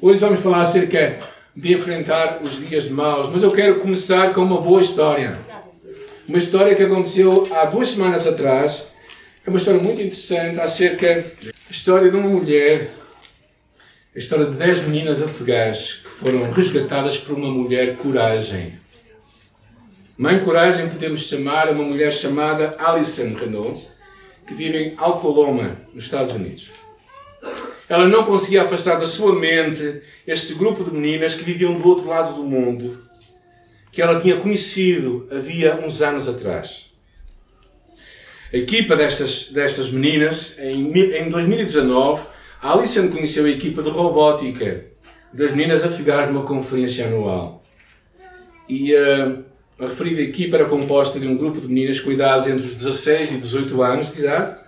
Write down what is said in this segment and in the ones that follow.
Hoje vamos falar acerca de enfrentar os dias maus, mas eu quero começar com uma boa história. Uma história que aconteceu há duas semanas atrás. É uma história muito interessante acerca da história de uma mulher, a história de dez meninas afegãs que foram resgatadas por uma mulher coragem. Mãe coragem podemos chamar uma mulher chamada Alison Renault, que vive em Alcoloma, nos Estados Unidos. Ela não conseguia afastar da sua mente este grupo de meninas que viviam do outro lado do mundo, que ela tinha conhecido havia uns anos atrás. A equipa destas, destas meninas, em, em 2019, a Alison conheceu a equipa de robótica das meninas afegãs numa conferência anual. E uh, a referida equipa era composta de um grupo de meninas com idades entre os 16 e 18 anos de idade,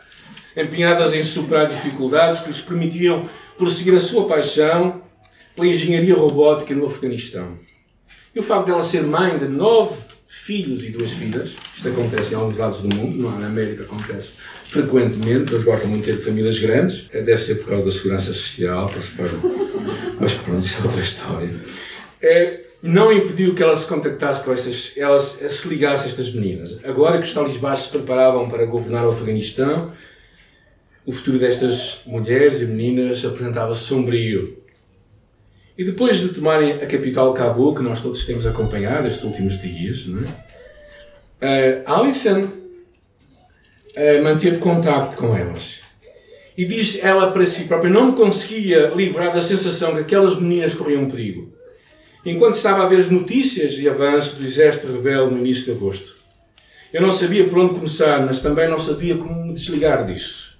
empenhadas em superar dificuldades que lhes permitiam prosseguir a sua paixão pela engenharia robótica no Afeganistão. E o facto dela ser mãe de nove filhos e duas filhas, isto acontece em alguns lados do mundo, não, na América acontece frequentemente, eles gostam muito de ter famílias grandes, é, deve ser por causa da segurança social, mas pronto, isso é outra história. É, não impediu que ela se contactasse com estas, elas se ligasse a estas meninas. Agora que os talibãs se preparavam para governar o Afeganistão, o futuro destas mulheres e meninas apresentava sombrio. E depois de tomarem a capital Cabul, que nós todos temos acompanhado estes últimos dias, não é? uh, Alison uh, manteve contacto com elas. E diz ela para si própria, não conseguia livrar da sensação que aquelas meninas corriam perigo. Enquanto estava a ver as notícias de avanço do exército rebelde no início de agosto. Eu não sabia por onde começar, mas também não sabia como me desligar disso.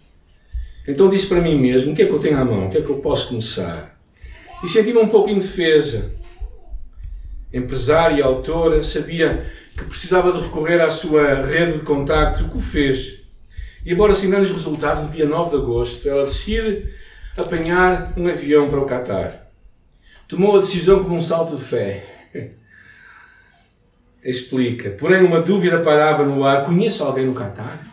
Então disse para mim mesmo: o que é que eu tenho à mão? O que é que eu posso começar? E senti-me um pouco indefesa. Empresária e autora, sabia que precisava de recorrer à sua rede de contactos, o que o fez. E embora assinando os resultados no dia 9 de agosto, ela decide apanhar um avião para o Catar. Tomou a decisão como um salto de fé. Explica. Porém, uma dúvida parava no ar: conheço alguém no Catar?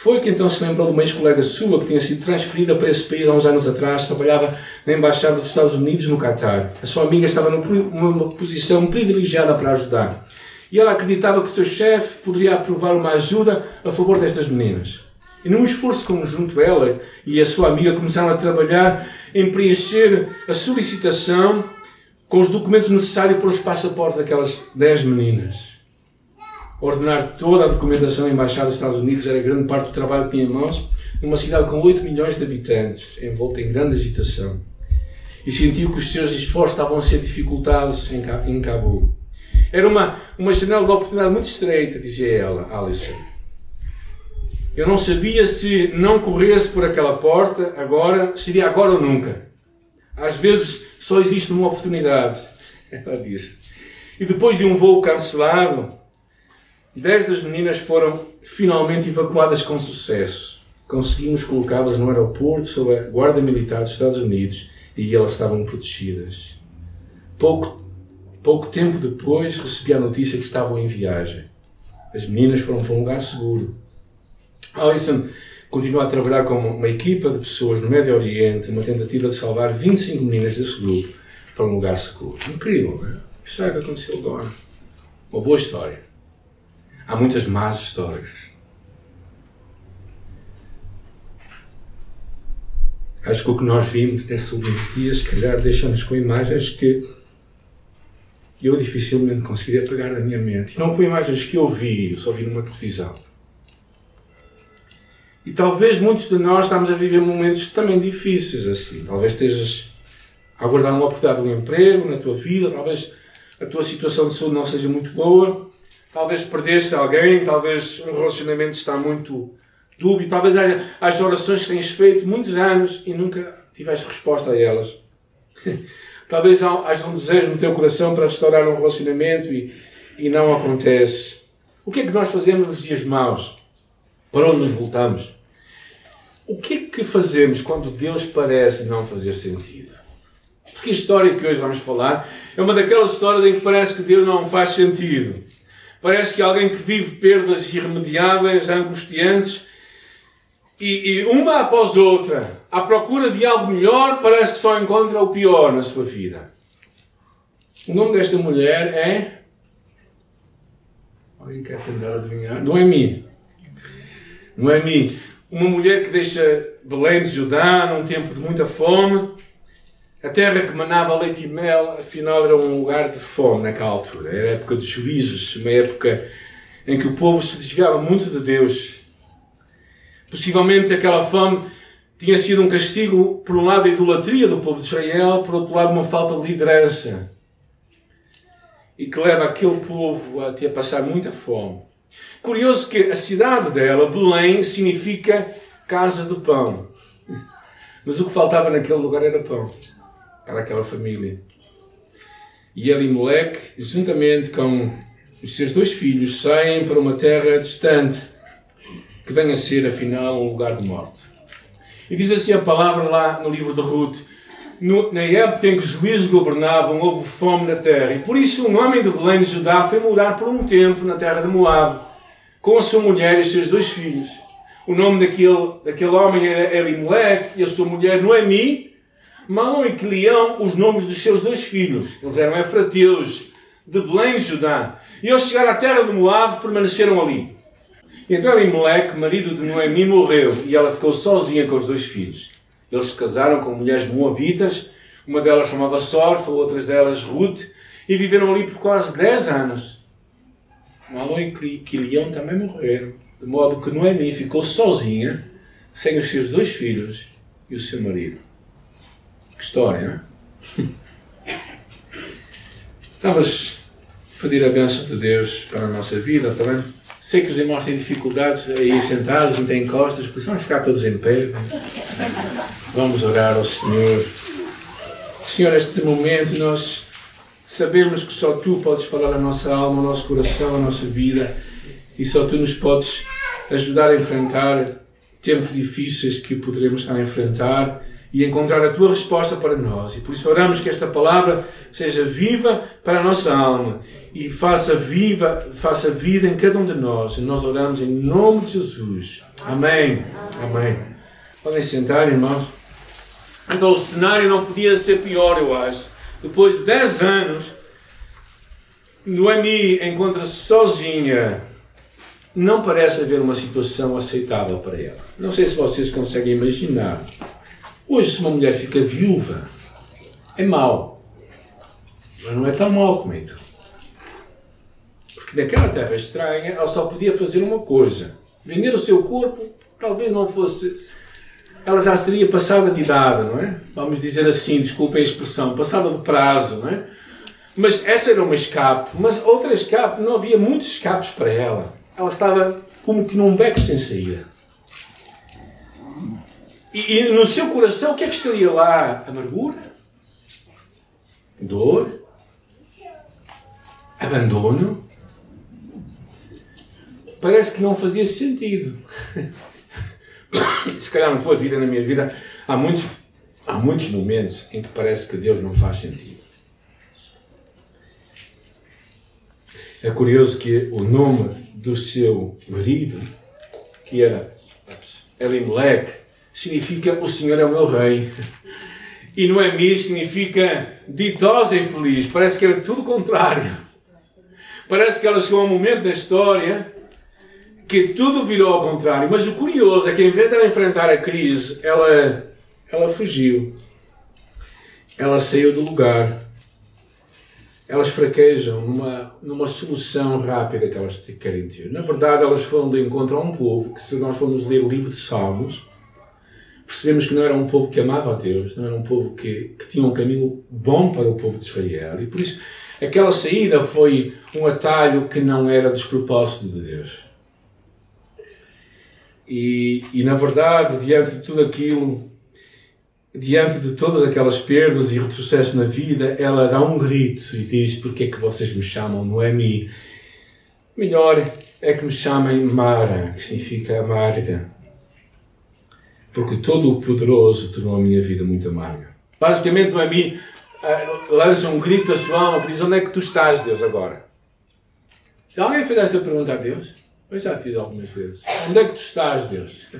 Foi que então se lembrou de uma ex-colega sua que tinha sido transferida para esse país há uns anos atrás, trabalhava na Embaixada dos Estados Unidos no Catar. A sua amiga estava numa posição privilegiada para ajudar. E ela acreditava que o seu chefe poderia aprovar uma ajuda a favor destas meninas. E num esforço conjunto, ela e a sua amiga começaram a trabalhar em preencher a solicitação com os documentos necessários para os passaportes daquelas 10 meninas ordenar toda a documentação da Embaixada dos Estados Unidos era grande parte do trabalho que tinha em mãos, numa cidade com 8 milhões de habitantes, envolta em grande agitação. E sentiu que os seus esforços estavam a ser dificultados em Cabul. Era uma, uma janela de oportunidade muito estreita, dizia ela, Alison. Eu não sabia se não corresse por aquela porta agora, seria agora ou nunca. Às vezes só existe uma oportunidade, ela disse. E depois de um voo cancelado, Dez das meninas foram finalmente evacuadas com sucesso. Conseguimos colocá-las no aeroporto sob a Guarda Militar dos Estados Unidos e elas estavam protegidas. Pouco, pouco tempo depois recebi a notícia que estavam em viagem. As meninas foram para um lugar seguro. Alison continua a trabalhar com uma equipa de pessoas no Médio Oriente, numa tentativa de salvar 25 meninas desse grupo para um lugar seguro. Incrível, não é? O que aconteceu agora. Uma boa história. Há muitas más histórias. Acho que o que nós vimos nesses últimos dias, se calhar, deixa-nos com imagens que eu dificilmente conseguiria pegar na minha mente. Não foi imagens que eu vi, eu só vi numa televisão. E talvez muitos de nós estamos a viver momentos também difíceis assim. Talvez estejas a aguardar uma oportunidade de um emprego na tua vida, talvez a tua situação de saúde não seja muito boa. Talvez perdeste alguém, talvez um relacionamento está muito dúvida, talvez haja, haja orações que tens feito muitos anos e nunca tiveste resposta a elas. talvez haja um desejo no teu coração para restaurar um relacionamento e, e não acontece. O que é que nós fazemos nos dias maus? Para onde nos voltamos? O que é que fazemos quando Deus parece não fazer sentido? Porque a história que hoje vamos falar é uma daquelas histórias em que parece que Deus não faz sentido. Parece que alguém que vive perdas irremediáveis, angustiantes, e, e uma após outra, à procura de algo melhor, parece que só encontra o pior na sua vida. O nome desta mulher é. Alguém quer tentar adivinhar? Noemi. Noemi. Uma mulher que deixa Belém de Judá num tempo de muita fome. A terra que manava leite e mel, afinal, era um lugar de fome naquela altura. Era época de juízos, uma época em que o povo se desviava muito de Deus. Possivelmente aquela fome tinha sido um castigo, por um lado, a idolatria do povo de Israel, por outro lado, uma falta de liderança. E que leva aquele povo a ter passar muita fome. Curioso que a cidade dela, Belém, significa casa do pão. Mas o que faltava naquele lugar era pão para aquela família. E Elimelech, juntamente com os seus dois filhos, saem para uma terra distante, que vem a ser, afinal, um lugar de morte. E diz assim a palavra lá no livro de Ruth: no, na época em que os juízes governavam, houve fome na terra. E por isso um homem de Belém de Judá foi morar por um tempo na terra de Moab, com a sua mulher e os seus dois filhos. O nome daquele, daquele homem era Elimelech e a sua mulher Noemi, Malom e Quilião os nomes dos seus dois filhos. Eles eram efrateus de Belém, Judá. E ao chegar à terra de Moab, permaneceram ali. E então Elimelec, marido de Noemi, morreu e ela ficou sozinha com os dois filhos. Eles se casaram com mulheres moabitas, uma delas chamava Sorfa, outras delas Ruth, e viveram ali por quase 10 anos. Malom e Quilião também morreram, de modo que Noemi ficou sozinha, sem os seus dois filhos e o seu marido. História? Vamos pedir a bênção de Deus para a nossa vida, está bem? Sei que os irmãos têm dificuldades aí sentados, não têm costas, por isso vamos ficar todos em pé. Vamos orar ao Senhor. Senhor, neste momento nós sabemos que só Tu podes falar à nossa alma, ao nosso coração, à nossa vida e só Tu nos podes ajudar a enfrentar tempos difíceis que poderemos estar a enfrentar e encontrar a tua resposta para nós. E por isso oramos que esta palavra seja viva para a nossa alma e faça viva, faça vida em cada um de nós. E nós oramos em nome de Jesus. Amém. Amém. Podem sentar, irmãos. Então o cenário não podia ser pior, eu acho. Depois de 10 anos, Noemi encontra-se sozinha. Não parece haver uma situação aceitável para ela. Não sei se vocês conseguem imaginar. Hoje, se uma mulher fica viúva, é mau. Mas não é tão mau como então. Porque naquela terra estranha, ela só podia fazer uma coisa: vender o seu corpo, talvez não fosse. Ela já seria passada de idade, não é? Vamos dizer assim, desculpem a expressão, passada de prazo, não é? Mas essa era uma escape. Mas outra escape, não havia muitos escapes para ela. Ela estava como que num beco sem saída. E, e, no seu coração, o que é que estaria lá? Amargura? Dor? Abandono? Parece que não fazia sentido. Se calhar na tua vida, na minha vida, há muitos, há muitos momentos em que parece que Deus não faz sentido. É curioso que o nome do seu marido, que era Elimelech, significa o Senhor é o meu rei. E Noemi significa ditosa e feliz. Parece que era tudo o contrário. Parece que ela chegou a um momento da história que tudo virou ao contrário. Mas o curioso é que em vez de ela enfrentar a crise, ela, ela fugiu. Ela saiu do lugar. Elas fraquejam numa, numa solução rápida que elas querem ter. Na verdade, elas foram de encontro a um povo que, se nós formos ler o livro de Salmos, percebemos que não era um povo que amava a Deus, não era um povo que, que tinha um caminho bom para o povo de Israel. E por isso, aquela saída foi um atalho que não era despropósito de Deus. E, e na verdade, diante de tudo aquilo, diante de todas aquelas perdas e retrocessos na vida, ela dá um grito e diz: Porquê é que vocês me chamam Noemi? Melhor é que me chamem Mara, que significa amarga porque todo o poderoso tornou a minha vida muito amarga. Basicamente, Noemi uh, lança um grito a que diz: Onde é que tu estás, Deus, agora? Já alguém fez essa pergunta a Deus? Eu já fiz algumas vezes. Onde é que tu estás, Deus?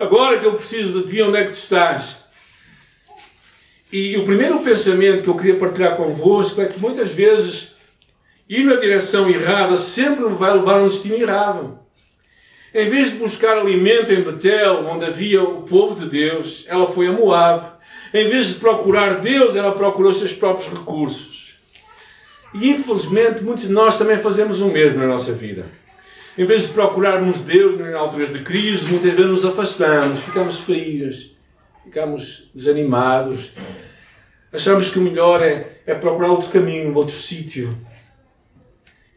Agora que eu preciso de ti, onde é que tu estás? E o primeiro pensamento que eu queria partilhar convosco é que muitas vezes ir na direção errada sempre vai levar a um destino errado. Em vez de buscar alimento em Betel, onde havia o povo de Deus, ela foi a Moab. Em vez de procurar Deus, ela procurou seus próprios recursos. E infelizmente muitos de nós também fazemos o mesmo na nossa vida. Em vez de procurarmos Deus em alturas de crise, muitas vezes nos afastamos, ficamos frios, ficamos desanimados. Achamos que o melhor é, é procurar outro caminho, outro sítio.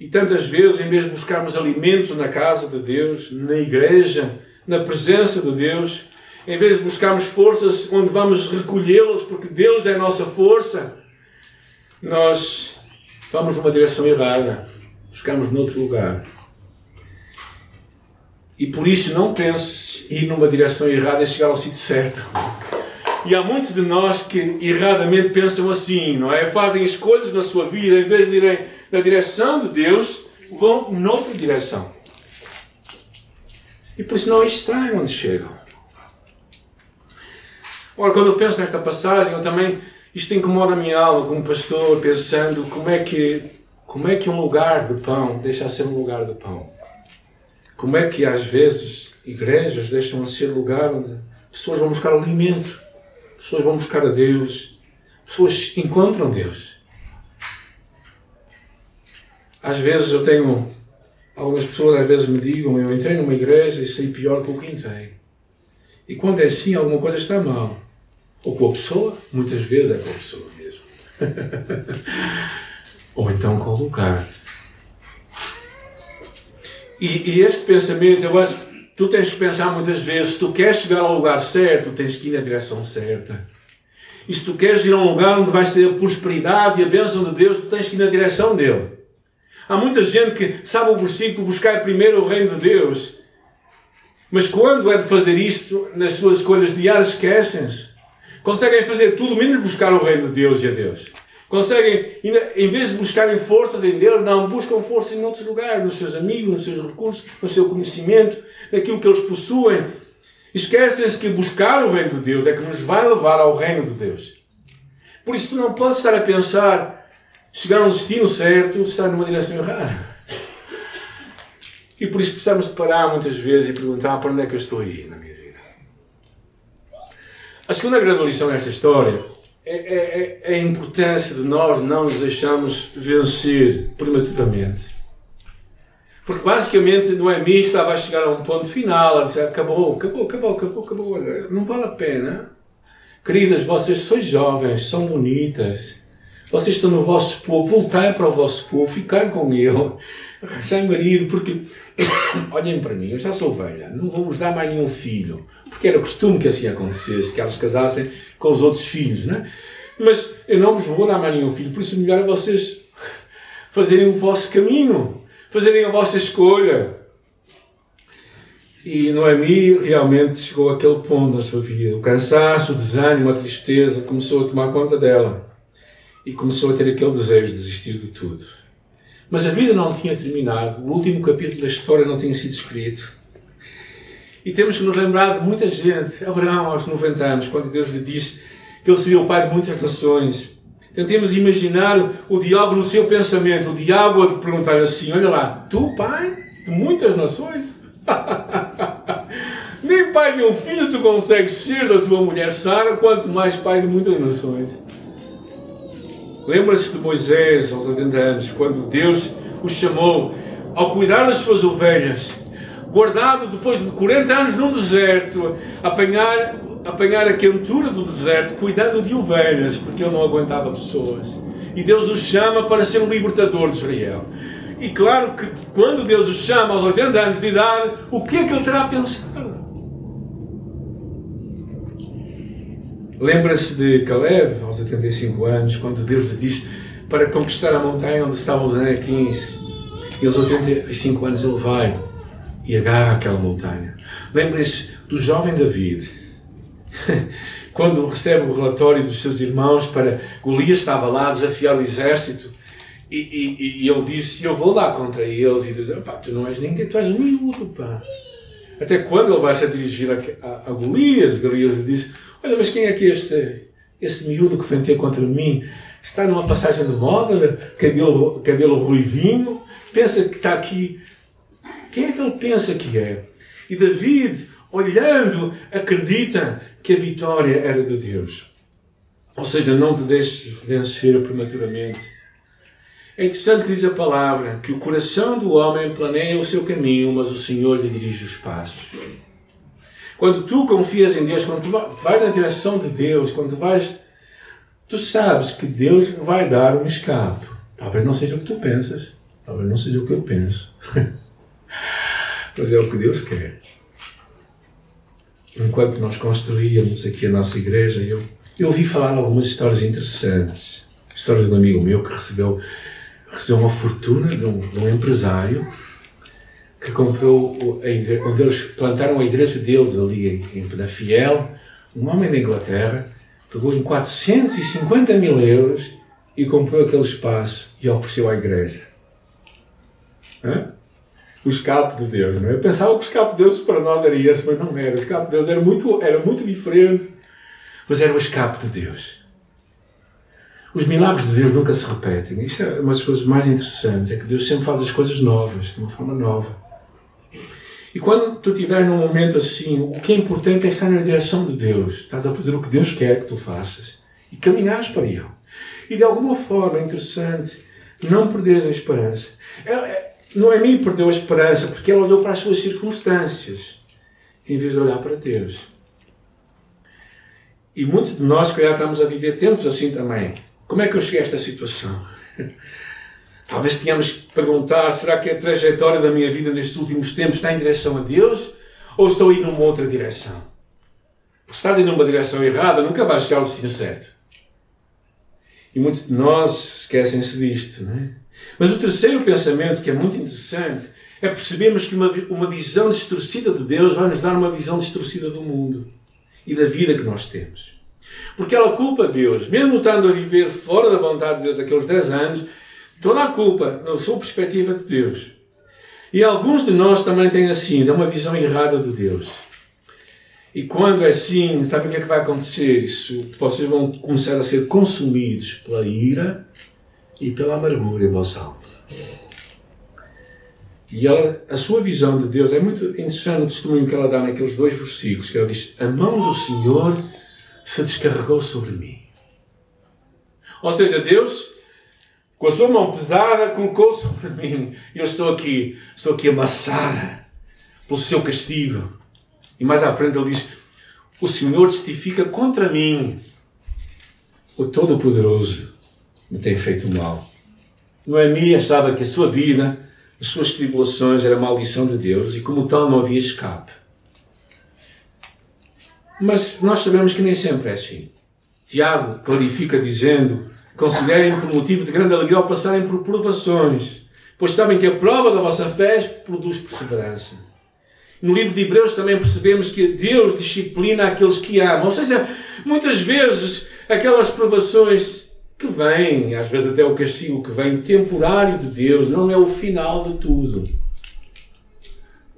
E tantas vezes, em vez de buscarmos alimentos na casa de Deus, na igreja, na presença de Deus, em vez de buscarmos forças onde vamos recolhê-las, porque Deus é a nossa força, nós vamos numa direção errada, buscamos noutro lugar. E por isso não penses ir numa direção errada e chegar ao sítio certo. E há muitos de nós que erradamente pensam assim, não é? Fazem escolhas na sua vida, em vez de irem na direção de Deus, vão noutra direção. E por isso não é estranho onde chegam. Ora, quando eu penso nesta passagem, eu também, isto incomoda a minha alma como pastor, pensando como é que, como é que um lugar de pão deixa de ser um lugar de pão. Como é que às vezes igrejas deixam de ser lugar onde pessoas vão buscar alimento, pessoas vão buscar a Deus, pessoas encontram Deus. Às vezes eu tenho. Algumas pessoas às vezes me digam, eu entrei numa igreja e saí pior que o que entrei. E quando é assim, alguma coisa está mal. Ou com a pessoa, muitas vezes é com a pessoa mesmo. Ou então com o lugar. E, e, este pensamento, eu acho tu tens que pensar muitas vezes, se tu queres chegar ao lugar certo, tens que ir na direção certa. E se tu queres ir a um lugar onde vais ter a prosperidade e a bênção de Deus, tu tens que ir na direção dele. Há muita gente que sabe o versículo buscar primeiro o reino de Deus. Mas quando é de fazer isto nas suas escolhas diárias, esquecem-se. Conseguem fazer tudo menos buscar o reino de Deus e a Deus. Conseguem, em vez de buscarem forças em Deus, não, buscam forças em outros lugares, nos seus amigos, nos seus recursos, no seu conhecimento, naquilo que eles possuem. Esquecem-se que buscar o reino de Deus é que nos vai levar ao reino de Deus. Por isso tu não podes estar a pensar chegar ao destino certo, estar numa direção errada. E por isso precisamos de parar muitas vezes e perguntar para onde é que eu estou a ir na minha vida. A segunda grande lição nesta história é, é, é, é a importância de nós não nos deixarmos vencer prematuramente. Porque basicamente Noemi estava a chegar a um ponto final, a dizer acabou, acabou, acabou, acabou, acabou, não vale a pena. Queridas, vocês sois jovens, são bonitas, vocês estão no vosso povo, voltar para o vosso povo, ficar com ele, arranjar marido, porque olhem para mim, eu já sou velha, não vou vos dar mais nenhum filho, porque era costume que assim acontecesse, que elas casassem com os outros filhos, não é? Mas eu não vos vou dar mais nenhum filho, por isso melhor é vocês fazerem o vosso caminho, fazerem a vossa escolha. E Noemi realmente chegou àquele ponto na sua vida. O cansaço, o desânimo, a tristeza começou a tomar conta dela e começou a ter aquele desejo de desistir de tudo. Mas a vida não tinha terminado, o último capítulo da história não tinha sido escrito. E temos que nos lembrar de muita gente. Abraão, aos 90 anos, quando Deus lhe disse que ele seria o pai de muitas nações. Tentemos imaginar o diabo no seu pensamento. O diabo a perguntar assim: Olha lá, tu, pai de muitas nações? Nem pai de um filho tu consegues ser da tua mulher Sara, quanto mais pai de muitas nações. Lembra-se de Moisés aos 80 anos, quando Deus o chamou ao cuidar das suas ovelhas, guardado depois de 40 anos num deserto, apanhar, apanhar a quentura do deserto, cuidando de ovelhas, porque ele não aguentava pessoas. E Deus o chama para ser o libertador de Israel. E claro que quando Deus o chama aos 80 anos de idade, o que é que ele terá pensado? Lembra-se de Caleb, aos 85 anos, quando Deus lhe disse para conquistar a montanha onde estavam os anequins. E aos 85 anos ele vai e agarra aquela montanha. Lembre-se do jovem David, quando recebe o relatório dos seus irmãos para Golias estava lá a desafiar o exército e, e, e ele disse: Eu vou lá contra eles. E diz: Tu não és ninguém, tu és um miúdo, pá. Até quando ele vai se dirigir a, a, a Golias, Golias diz: Olha, mas quem é que este, esse miúdo que vem ter contra mim? Está numa passagem de moda, cabelo, cabelo ruivinho, pensa que está aqui. Quem é que ele pensa que é? E David, olhando, acredita que a vitória era de Deus. Ou seja, não te deixes vencer prematuramente. É interessante que diz a palavra que o coração do homem planeia o seu caminho, mas o Senhor lhe dirige os passos. Quando tu confias em Deus, quando tu vais na direção de Deus, quando tu vais, tu sabes que Deus vai dar um escape. Talvez não seja o que tu pensas, talvez não seja o que eu penso, mas é o que Deus quer. Enquanto nós construíamos aqui a nossa igreja, eu, eu ouvi falar algumas histórias interessantes. História de um amigo meu que recebeu, recebeu uma fortuna de um, de um empresário que comprou igreja, onde eles plantaram a igreja deles ali em, em Penafiel. Um homem da Inglaterra pegou em 450 mil euros e comprou aquele espaço e ofereceu à igreja. Hã? O escape de Deus, não é? Eu pensava que o escape de Deus para nós era esse, mas não era. O escape de Deus era muito, era muito diferente, mas era o escape de Deus. Os milagres de Deus nunca se repetem. Isso é uma das coisas mais interessantes, é que Deus sempre faz as coisas novas, de uma forma nova. E quando tu estiver num momento assim, o que é importante é estar na direção de Deus. Estás a fazer o que Deus quer que tu faças e caminhares para Ele. E de alguma forma é interessante não perderes a esperança. Noemi é perdeu a esperança porque ela olhou para as suas circunstâncias em vez de olhar para Deus. E muitos de nós, que já estamos a viver tempos assim também. Como é que eu cheguei a esta situação? Talvez tenhamos que perguntar: será que a trajetória da minha vida nestes últimos tempos está em direção a Deus ou estou ir numa outra direção? Se estás indo numa direção errada, nunca vais chegar ao destino certo. E muitos de nós esquecem-se disto, não é? Mas o terceiro pensamento, que é muito interessante, é percebermos que uma, uma visão distorcida de Deus vai nos dar uma visão distorcida do mundo e da vida que nós temos. Porque ela culpa Deus, mesmo estando a viver fora da vontade de Deus aqueles 10 anos, toda a culpa na sua perspectiva de Deus. E alguns de nós também têm assim, dão uma visão errada de Deus. E quando é assim, sabe o que é que vai acontecer? Isso, vocês vão começar a ser consumidos pela ira e pela amargura em vossa alma. E ela, a sua visão de Deus é muito interessante o testemunho que ela dá naqueles dois versículos, que ela diz: A mão do Senhor se descarregou sobre mim. Ou seja, Deus com a sua mão pesada, colocou sobre mim. Eu estou aqui, estou aqui amassada pelo seu castigo. E mais à frente ele diz: O Senhor testifica contra mim. O Todo-Poderoso me tem feito mal. Noemi achava que a sua vida, as suas tribulações, era maldição de Deus e, como tal, não havia escape. Mas nós sabemos que nem sempre é assim. Tiago clarifica dizendo Considerem por motivo de grande alegria ao passarem por provações, pois sabem que a prova da vossa fé produz perseverança. No livro de Hebreus também percebemos que Deus disciplina aqueles que amam. Ou seja, muitas vezes aquelas provações que vêm, às vezes até o castigo que vem, temporário de Deus, não é o final de tudo.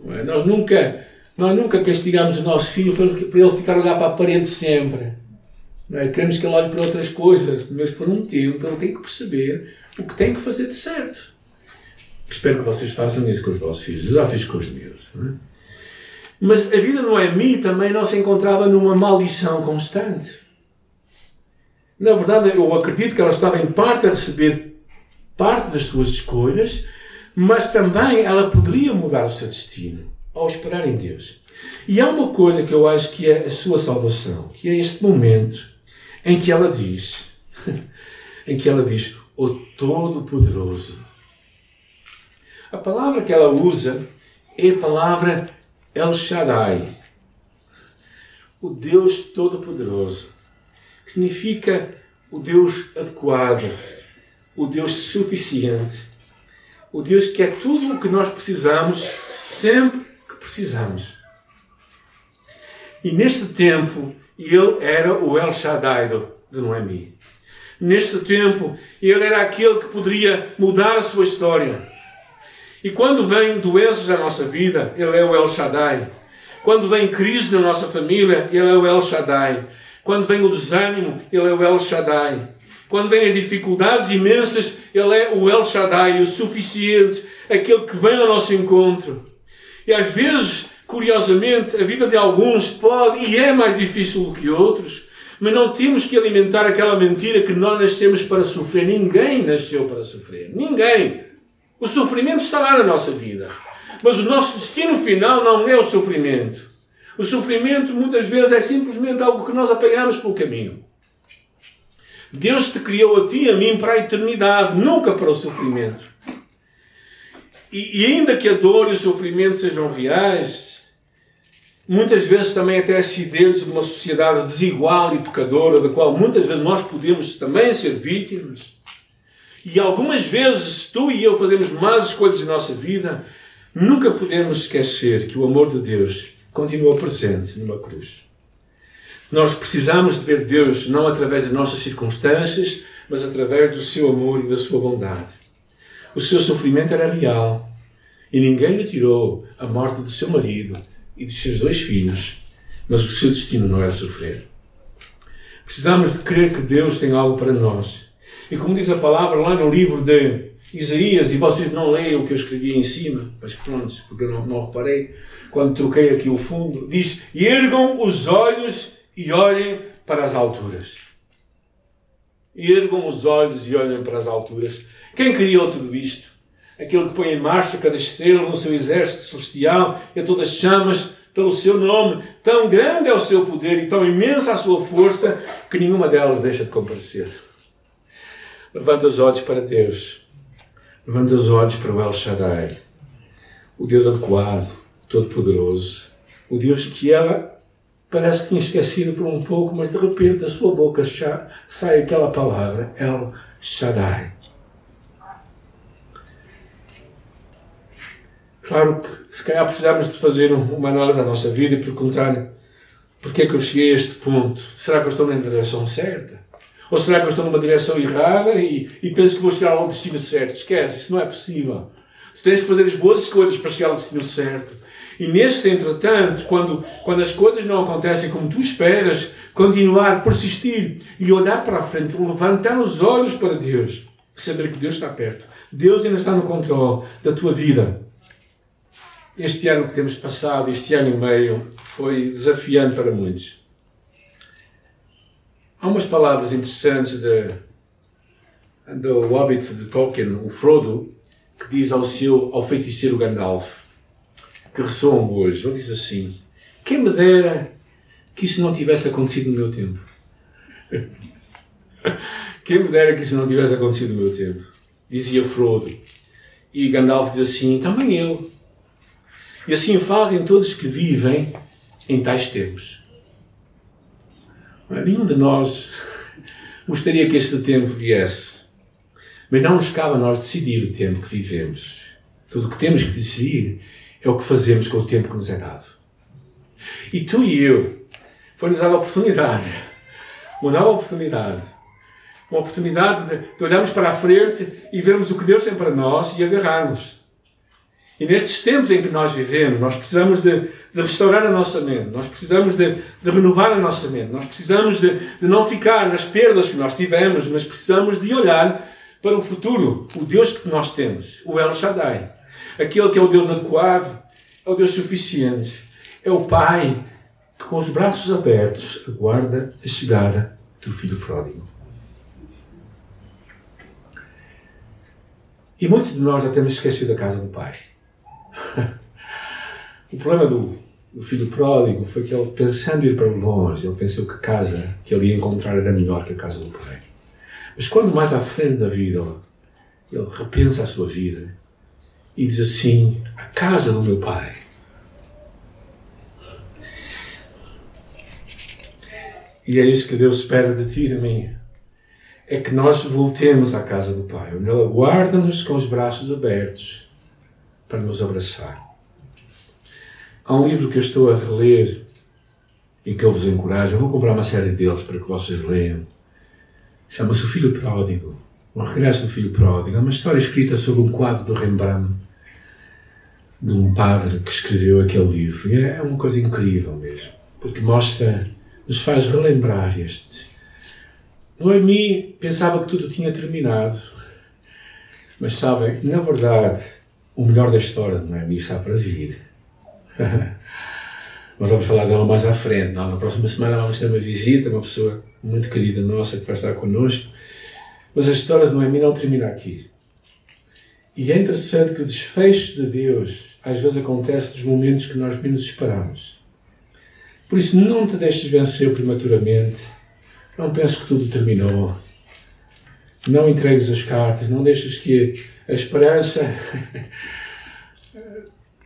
É? Nós nunca, nós nunca castigamos o nosso filho para ele ficar a olhar para a parede sempre. É? Queremos que ele olhe para outras coisas, mas por um tempo ele tem que perceber o que tem que fazer de certo. Espero que vocês façam isso com os vossos filhos. Eu já fiz com os meus. É? Mas a vida no Emi também não se encontrava numa maldição constante. Na verdade, eu acredito que ela estava em parte a receber parte das suas escolhas, mas também ela poderia mudar o seu destino ao esperar em Deus. E há uma coisa que eu acho que é a sua salvação, que é este momento em que ela diz, em que ela diz, o Todo-Poderoso. A palavra que ela usa é a palavra El Shaddai, o Deus Todo-Poderoso, que significa o Deus adequado, o Deus suficiente, o Deus que é tudo o que nós precisamos sempre que precisamos. E neste tempo, ele era o El Shaddai de Noemi. Neste tempo, ele era aquele que poderia mudar a sua história. E quando vêm doenças à nossa vida, ele é o El Shaddai. Quando vem crise na nossa família, Ele é o El Shaddai. Quando vem o desânimo, Ele é o El Shaddai. Quando vêm as dificuldades imensas, Ele é o El Shaddai, o suficiente, aquele que vem ao nosso encontro. E às vezes, curiosamente, a vida de alguns pode e é mais difícil do que outros, mas não temos que alimentar aquela mentira que nós nascemos para sofrer. Ninguém nasceu para sofrer. Ninguém. O sofrimento está lá na nossa vida. Mas o nosso destino final não é o sofrimento. O sofrimento muitas vezes é simplesmente algo que nós apanhamos pelo caminho. Deus te criou a ti e a mim para a eternidade, nunca para o sofrimento. E, e ainda que a dor e o sofrimento sejam reais, muitas vezes também até acidentes de uma sociedade desigual e pecadora, da qual muitas vezes nós podemos também ser vítimas. E algumas vezes tu e eu fazemos más escolhas em nossa vida, nunca podemos esquecer que o amor de Deus continua presente numa cruz. Nós precisamos de ver Deus não através das nossas circunstâncias, mas através do seu amor e da sua bondade. O seu sofrimento era real e ninguém lhe tirou a morte do seu marido e dos seus dois filhos, mas o seu destino não era sofrer. Precisamos de crer que Deus tem algo para nós. E como diz a palavra lá no livro de Isaías, e vocês não leem o que eu escrevi em cima, mas pronto, porque eu não, não reparei, quando troquei aqui o fundo, diz: ergam os olhos e olhem para as alturas. Ergam os olhos e olhem para as alturas. Quem criou tudo isto? Aquele que põe em marcha cada estrela no seu exército celestial e a todas chamas pelo seu nome. Tão grande é o seu poder e tão imensa a sua força que nenhuma delas deixa de comparecer. Levanta os olhos para Deus. Levanta os olhos para o El Shaddai, o Deus adequado, Todo-Poderoso, o Deus que ela parece que tinha esquecido por um pouco, mas de repente da sua boca sai aquela palavra, El Shaddai. Claro que se calhar precisamos de fazer uma análise da nossa vida e perguntar porque é que eu cheguei a este ponto? Será que eu estou na direção certa? Ou será que eu estou numa direção errada e, e penso que vou chegar ao destino certo? Esquece, isso não é possível. Tu tens que fazer as boas escolhas para chegar ao destino certo. E neste entretanto, quando, quando as coisas não acontecem como tu esperas, continuar, persistir e olhar para a frente, levantar os olhos para Deus, saber que Deus está perto. Deus ainda está no controle da tua vida. Este ano que temos passado, este ano e meio, foi desafiante para muitos. Há umas palavras interessantes de, do Hobbit de Tolkien, o Frodo, que diz ao seu ao feiticeiro Gandalf, que ressoam hoje. Ele diz assim: Quem me dera que isso não tivesse acontecido no meu tempo. Quem me dera que isso não tivesse acontecido no meu tempo. Dizia Frodo. E Gandalf diz assim: Também eu. E assim fazem todos que vivem em tais tempos. Nenhum de nós gostaria que este tempo viesse. Mas não nos cabe a nós decidir o tempo que vivemos. Tudo o que temos que decidir é o que fazemos com o tempo que nos é dado. E tu e eu, foi-nos dada a oportunidade, uma nova oportunidade, uma oportunidade de, de olharmos para a frente e vermos o que Deus tem para nós e agarrarmos. E nestes tempos em que nós vivemos, nós precisamos de, de restaurar a nossa mente, nós precisamos de, de renovar a nossa mente, nós precisamos de, de, não ficar nas perdas que nós tivemos, mas precisamos de olhar para o futuro, o Deus que nós temos, o El Shaddai. Aquele que é o Deus adequado, é o Deus suficiente, é o Pai que com os braços abertos aguarda a chegada do Filho pródigo. E muitos de nós já temos esquecido a casa do Pai. o problema do, do, filho pródigo foi que ele, pensando ir para longe, ele pensou que a casa que ele ia encontrar era melhor que a casa do pai. Mas quando mais à frente da vida ele, repensa a sua vida e diz assim: A casa do meu pai. E é isso que Deus espera de ti e de mim. É que nós voltemos à casa do Pai, onde Ele aguarda-nos com os braços abertos para nos abraçar. Há um livro que eu estou a reler e que eu vos encorajo. Eu vou comprar uma série deles para que vocês leiam. Chama-se O Filho Pródigo. O Regresso do Filho Pródigo. É uma história escrita sobre um quadro do Rembrandt de um padre que escreveu aquele livro. E é uma coisa incrível mesmo, porque mostra, nos faz relembrar este. Noemi pensava que tudo tinha terminado, mas sabem, na verdade, o melhor da história de Noemi está para vir. Nós vamos falar dela mais à frente. Na próxima semana vamos ter uma visita, uma pessoa muito querida nossa que vai estar connosco. Mas a história de Noemi não termina aqui. E é interessante que o desfecho de Deus às vezes acontece nos momentos que nós menos esperamos. Por isso, não te deixes vencer prematuramente. Não penses que tudo terminou. Não entregues as cartas. Não deixes que a esperança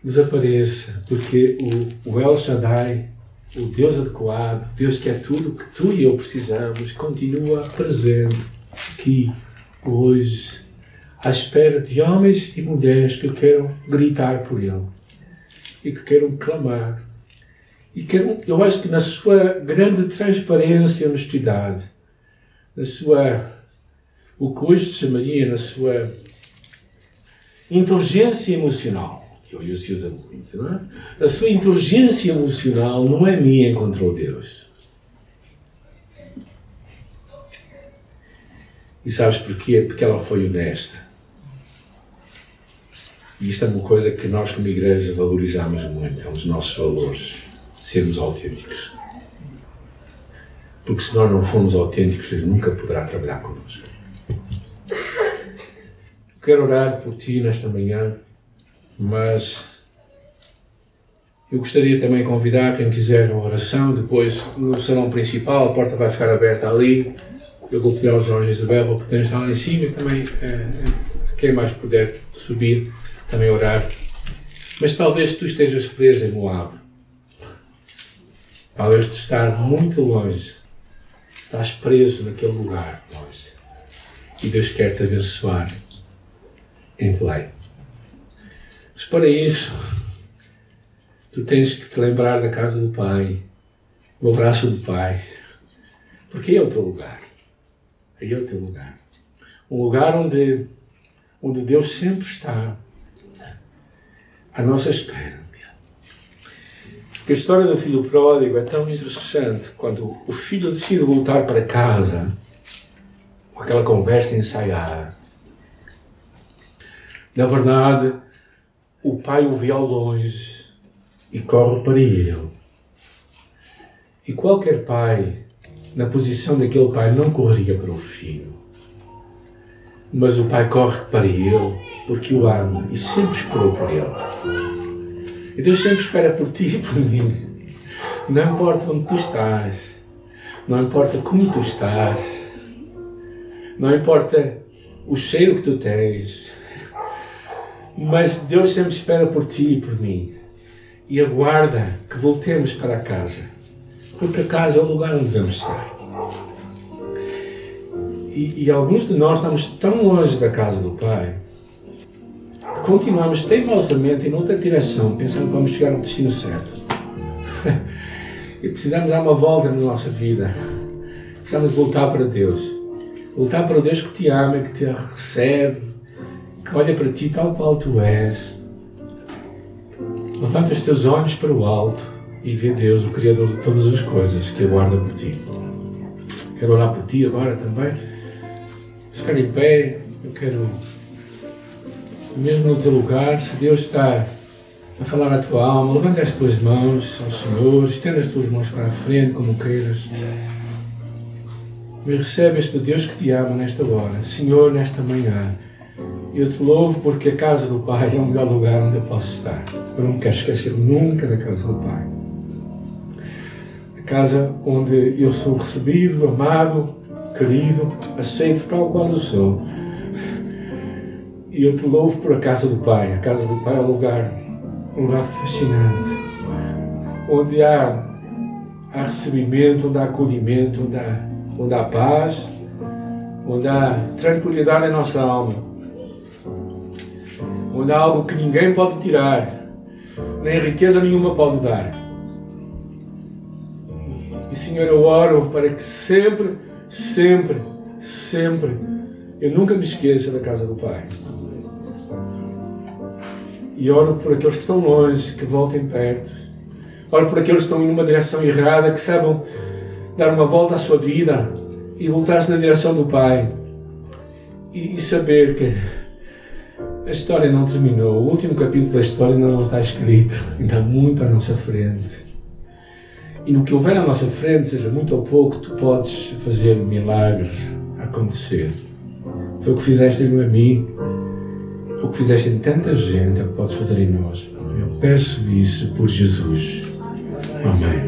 desapareça. Porque o, o El Shaddai, o Deus adequado, Deus que é tudo que tu e eu precisamos, continua presente aqui, hoje à espera de homens e mulheres que queiram gritar por Ele e que queiram clamar. E queiram, eu acho que na sua grande transparência e honestidade, na sua, o que hoje se chamaria, na sua inteligência emocional, que hoje se usa muito, não é? A sua inteligência emocional não é minha contra o Deus. E sabes porquê? Porque ela foi honesta. E isto é uma coisa que nós, como igreja, valorizamos muito, é um dos nossos valores, sermos autênticos. Porque se nós não formos autênticos, Deus nunca poderá trabalhar connosco. Quero orar por ti nesta manhã, mas eu gostaria também de convidar quem quiser uma oração, depois no salão principal, a porta vai ficar aberta ali. Eu vou pedir aos Jorge e Isabel para poderem estar lá em cima e também eh, quem mais puder subir também orar. Mas talvez tu estejas preso em Moab. Talvez tu estar muito longe. Estás preso naquele lugar longe. E Deus quer te abençoar em Belém. Mas para isso, tu tens que te lembrar da casa do Pai, do abraço do Pai. Porque é o teu lugar. Aí é o teu lugar. Um lugar onde, onde Deus sempre está à nossa espera. Porque a história do filho pródigo é tão interessante quando o filho decide voltar para casa com aquela conversa ensaiada. Na verdade, o pai o vê ao longe e corre para ele. E qualquer pai, na posição daquele pai, não correria para o filho. Mas o pai corre para ele porque o ama e sempre esperou por ele. E Deus sempre espera por ti e por mim. Não importa onde tu estás, não importa como tu estás, não importa o cheiro que tu tens, mas Deus sempre espera por ti e por mim e aguarda que voltemos para casa, porque a casa é o lugar onde devemos estar. E, e alguns de nós estamos tão longe da casa do Pai continuamos teimosamente em outra direção, pensando que vamos chegar ao destino certo. e precisamos dar uma volta na nossa vida. Precisamos voltar para Deus. Voltar para o Deus que te ama, que te recebe, que olha para ti tal qual tu és. Levanta os teus olhos para o alto e vê Deus, o Criador de todas as coisas, que aguarda por ti. Quero orar por ti agora também. Ficar em pé, eu quero mesmo no teu lugar, se Deus está a falar à tua alma, levanta as tuas mãos ao Senhor, estenda as tuas mãos para a frente, como queiras. Mas recebe este Deus que te ama nesta hora. Senhor, nesta manhã, eu te louvo porque a casa do Pai é o melhor lugar onde eu posso estar. Eu não me quero esquecer nunca da casa do Pai. A casa onde eu sou recebido, amado, querido, aceito tal qual eu sou e eu te louvo por a casa do Pai. A casa do Pai é um lugar, um lugar fascinante, onde há, há recebimento, onde há acolhimento, onde há, onde há paz, onde há tranquilidade em nossa alma, onde há algo que ninguém pode tirar, nem riqueza nenhuma pode dar. E Senhor, eu oro para que sempre, sempre, sempre eu nunca me esqueça da casa do Pai. e oro por aqueles que estão longe, que voltem perto. Oro por aqueles que estão em uma direção errada, que saibam dar uma volta à sua vida e voltar-se na direção do Pai. E, e saber que a história não terminou. O último capítulo da história ainda não está escrito. Ainda há muito à nossa frente. E no que houver à nossa frente, seja muito ou pouco, tu podes fazer milagres acontecer. Foi o que fizeste em mim, o que fizeste em tanta gente, é o que podes fazer em nós. Eu peço isso por Jesus. Amém.